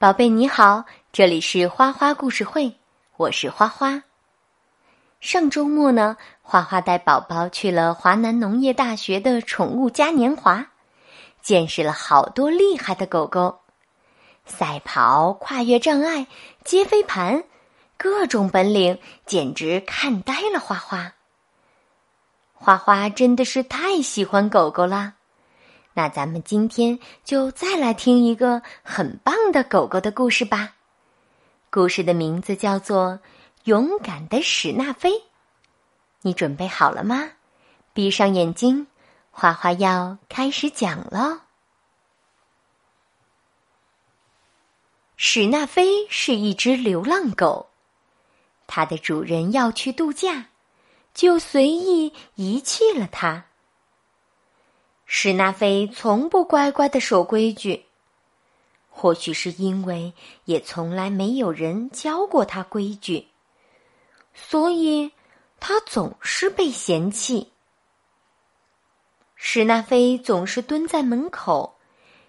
宝贝你好，这里是花花故事会，我是花花。上周末呢，花花带宝宝去了华南农业大学的宠物嘉年华，见识了好多厉害的狗狗，赛跑、跨越障碍、接飞盘，各种本领简直看呆了花花。花花真的是太喜欢狗狗啦。那咱们今天就再来听一个很棒的狗狗的故事吧。故事的名字叫做《勇敢的史纳菲》。你准备好了吗？闭上眼睛，花花要开始讲喽。史纳菲是一只流浪狗，它的主人要去度假，就随意遗弃了它。史纳菲从不乖乖的守规矩，或许是因为也从来没有人教过他规矩，所以他总是被嫌弃。史纳菲总是蹲在门口，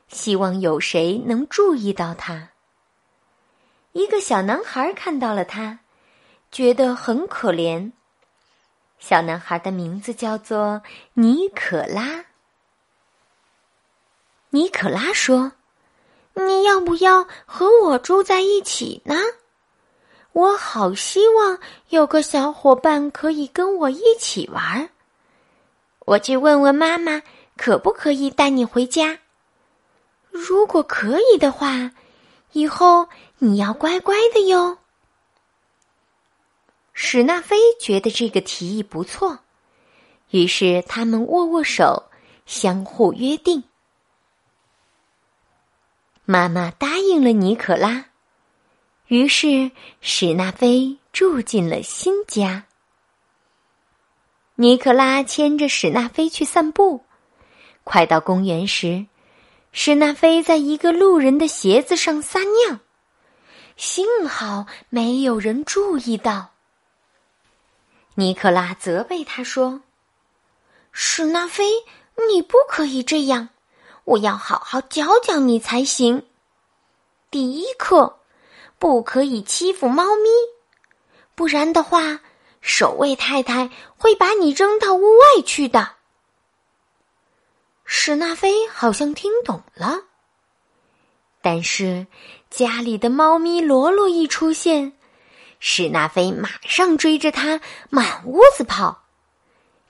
希望有谁能注意到他。一个小男孩看到了他，觉得很可怜。小男孩的名字叫做尼可拉。尼可拉说：“你要不要和我住在一起呢？我好希望有个小伙伴可以跟我一起玩。我去问问妈妈，可不可以带你回家？如果可以的话，以后你要乖乖的哟。”史纳菲觉得这个提议不错，于是他们握握手，相互约定。妈妈答应了尼可拉，于是史纳菲住进了新家。尼可拉牵着史纳菲去散步，快到公园时，史纳菲在一个路人的鞋子上撒尿，幸好没有人注意到。尼可拉责备他说：“史纳菲，你不可以这样。”我要好好教教你才行。第一课，不可以欺负猫咪，不然的话，守卫太太会把你扔到屋外去的。史纳菲好像听懂了，但是家里的猫咪罗罗一出现，史纳菲马上追着他满屋子跑，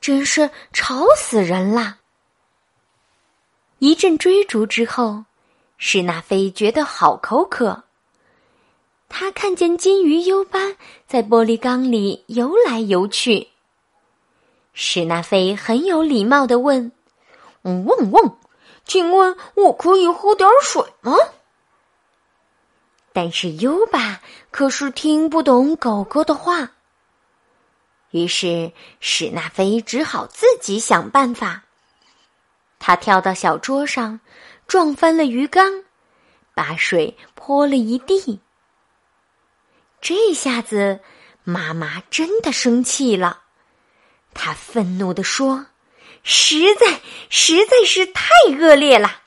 真是吵死人啦！一阵追逐之后，史纳菲觉得好口渴。他看见金鱼优巴在玻璃缸里游来游去。史纳菲很有礼貌的问：“嗯嗡嗡，请问我可以喝点水吗？”但是优巴可是听不懂狗狗的话，于是史纳菲只好自己想办法。他跳到小桌上，撞翻了鱼缸，把水泼了一地。这下子，妈妈真的生气了，她愤怒地说：“实在实在是太恶劣了！”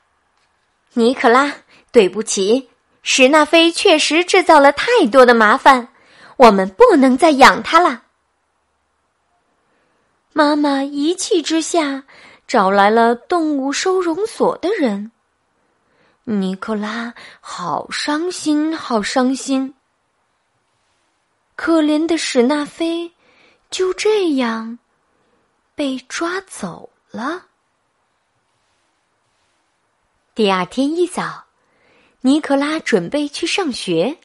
尼可拉，对不起，史纳菲确实制造了太多的麻烦，我们不能再养它了。妈妈一气之下。找来了动物收容所的人，尼克拉好伤心，好伤心。可怜的史纳菲就这样被抓走了。第二天一早，尼克拉准备去上学，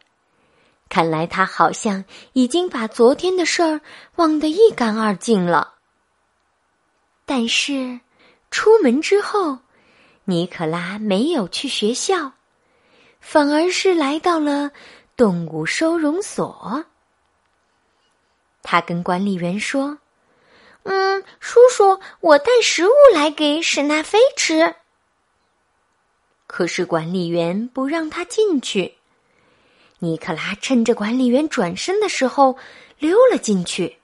看来他好像已经把昨天的事儿忘得一干二净了。但是。出门之后，尼可拉没有去学校，反而是来到了动物收容所。他跟管理员说：“嗯，叔叔，我带食物来给史纳菲吃。”可是管理员不让他进去。尼克拉趁着管理员转身的时候溜了进去。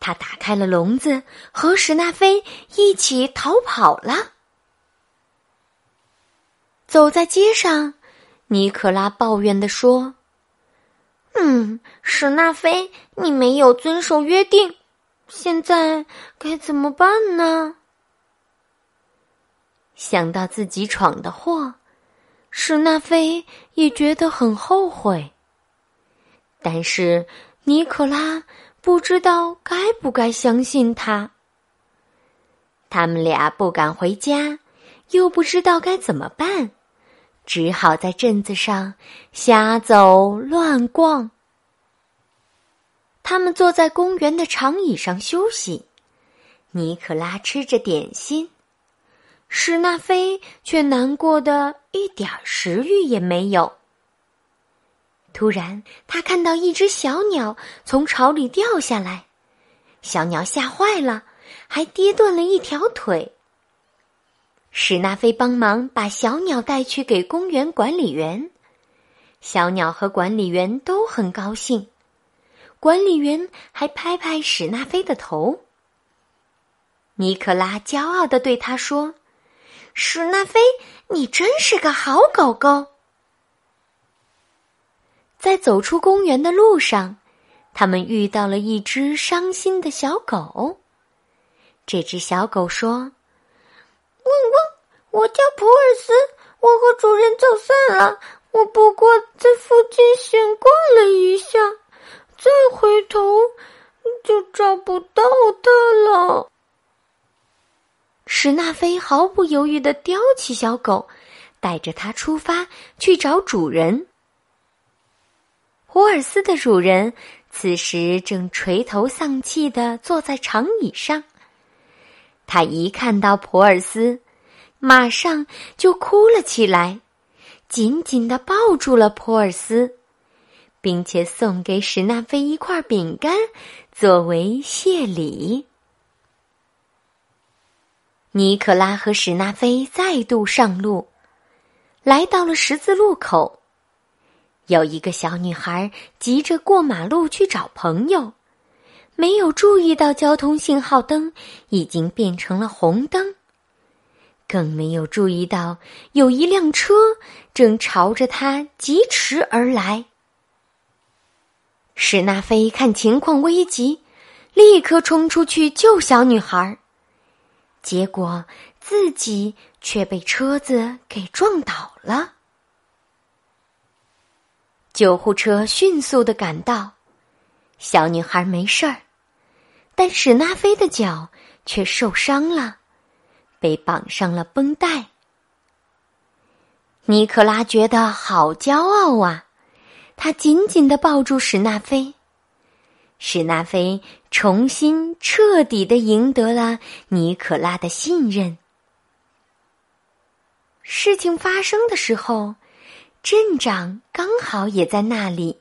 他打开了笼子，和史纳菲一起逃跑了。走在街上，尼可拉抱怨地说：“嗯，史纳菲，你没有遵守约定，现在该怎么办呢？”想到自己闯的祸，史纳菲也觉得很后悔。但是尼可拉不知道该不该相信他。他们俩不敢回家，又不知道该怎么办，只好在镇子上瞎走乱逛。他们坐在公园的长椅上休息，尼可拉吃着点心，史纳菲却难过的一点食欲也没有。突然，他看到一只小鸟从巢里掉下来，小鸟吓坏了。还跌断了一条腿。史纳菲帮忙把小鸟带去给公园管理员，小鸟和管理员都很高兴，管理员还拍拍史纳菲的头。尼克拉骄傲的对他说：“史纳菲，你真是个好狗狗。”在走出公园的路上，他们遇到了一只伤心的小狗。这只小狗说：“汪汪，我叫普尔斯，我和主人走散了。我不过在附近闲逛了一下，再回头就找不到它了。”史纳菲毫不犹豫的叼起小狗，带着它出发去找主人。普尔斯的主人此时正垂头丧气的坐在长椅上。他一看到普尔斯，马上就哭了起来，紧紧的抱住了普尔斯，并且送给史纳菲一块饼干作为谢礼。尼可拉和史纳菲再度上路，来到了十字路口，有一个小女孩急着过马路去找朋友。没有注意到交通信号灯已经变成了红灯，更没有注意到有一辆车正朝着他疾驰而来。史纳菲看情况危急，立刻冲出去救小女孩，结果自己却被车子给撞倒了。救护车迅速的赶到，小女孩没事儿。但史纳菲的脚却受伤了，被绑上了绷带。尼克拉觉得好骄傲啊，他紧紧的抱住史纳菲。史纳菲重新彻底的赢得了尼可拉的信任。事情发生的时候，镇长刚好也在那里。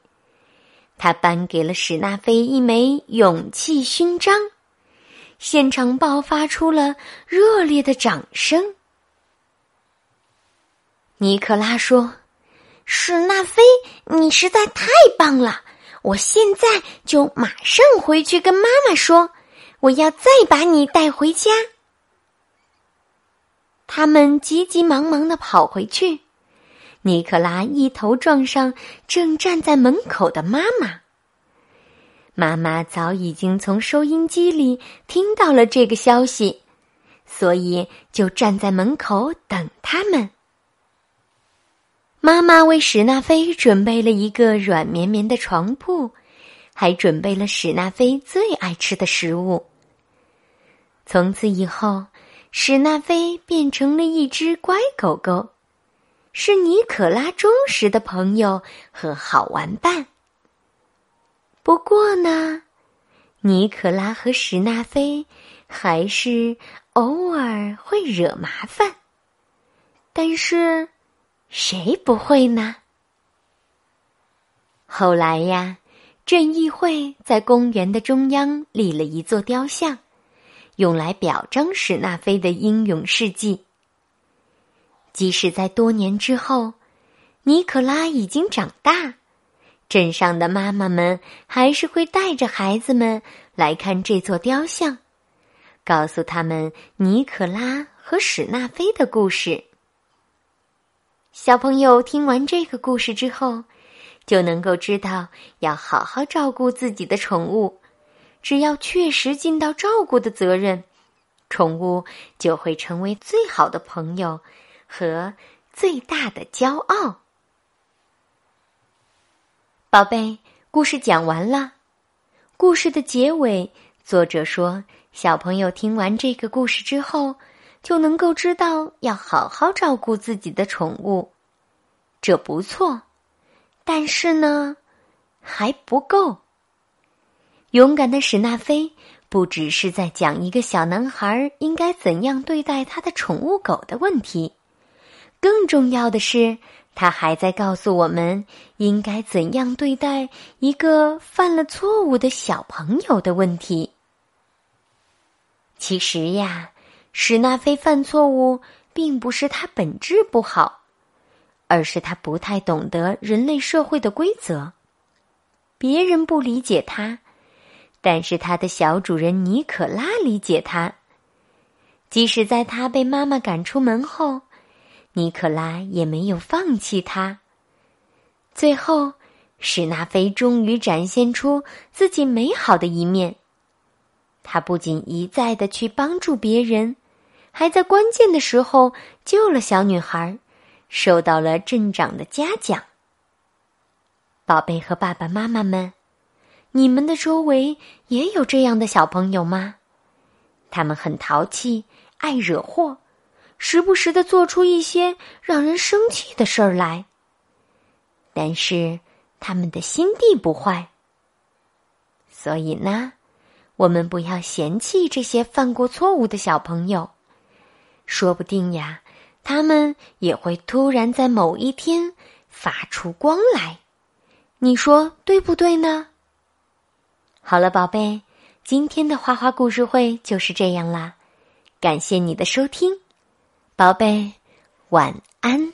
他颁给了史纳菲一枚勇气勋章，现场爆发出了热烈的掌声。尼克拉说：“史纳菲，你实在太棒了！我现在就马上回去跟妈妈说，我要再把你带回家。”他们急急忙忙的跑回去。尼克拉一头撞上正站在门口的妈妈。妈妈早已经从收音机里听到了这个消息，所以就站在门口等他们。妈妈为史纳菲准备了一个软绵绵的床铺，还准备了史纳菲最爱吃的食物。从此以后，史纳菲变成了一只乖狗狗。是尼可拉忠实的朋友和好玩伴。不过呢，尼可拉和史纳菲还是偶尔会惹麻烦。但是，谁不会呢？后来呀，镇议会在公园的中央立了一座雕像，用来表彰史纳菲的英勇事迹。即使在多年之后，尼可拉已经长大，镇上的妈妈们还是会带着孩子们来看这座雕像，告诉他们尼可拉和史纳菲的故事。小朋友听完这个故事之后，就能够知道要好好照顾自己的宠物。只要确实尽到照顾的责任，宠物就会成为最好的朋友和最大的骄傲。宝贝，故事讲完了。故事的结尾，作者说，小朋友听完这个故事之后，就能够知道要好好照顾自己的宠物。这不错，但是呢，还不够。勇敢的史纳菲不只是在讲一个小男孩应该怎样对待他的宠物狗的问题，更重要的是，他还在告诉我们应该怎样对待一个犯了错误的小朋友的问题。其实呀，史纳菲犯错误并不是他本质不好，而是他不太懂得人类社会的规则，别人不理解他。但是他的小主人尼可拉理解他，即使在他被妈妈赶出门后，尼可拉也没有放弃他。最后，史纳菲终于展现出自己美好的一面。他不仅一再的去帮助别人，还在关键的时候救了小女孩，受到了镇长的嘉奖。宝贝和爸爸妈妈们。你们的周围也有这样的小朋友吗？他们很淘气，爱惹祸，时不时的做出一些让人生气的事儿来。但是他们的心地不坏，所以呢，我们不要嫌弃这些犯过错误的小朋友。说不定呀，他们也会突然在某一天发出光来。你说对不对呢？好了，宝贝，今天的花花故事会就是这样啦，感谢你的收听，宝贝，晚安。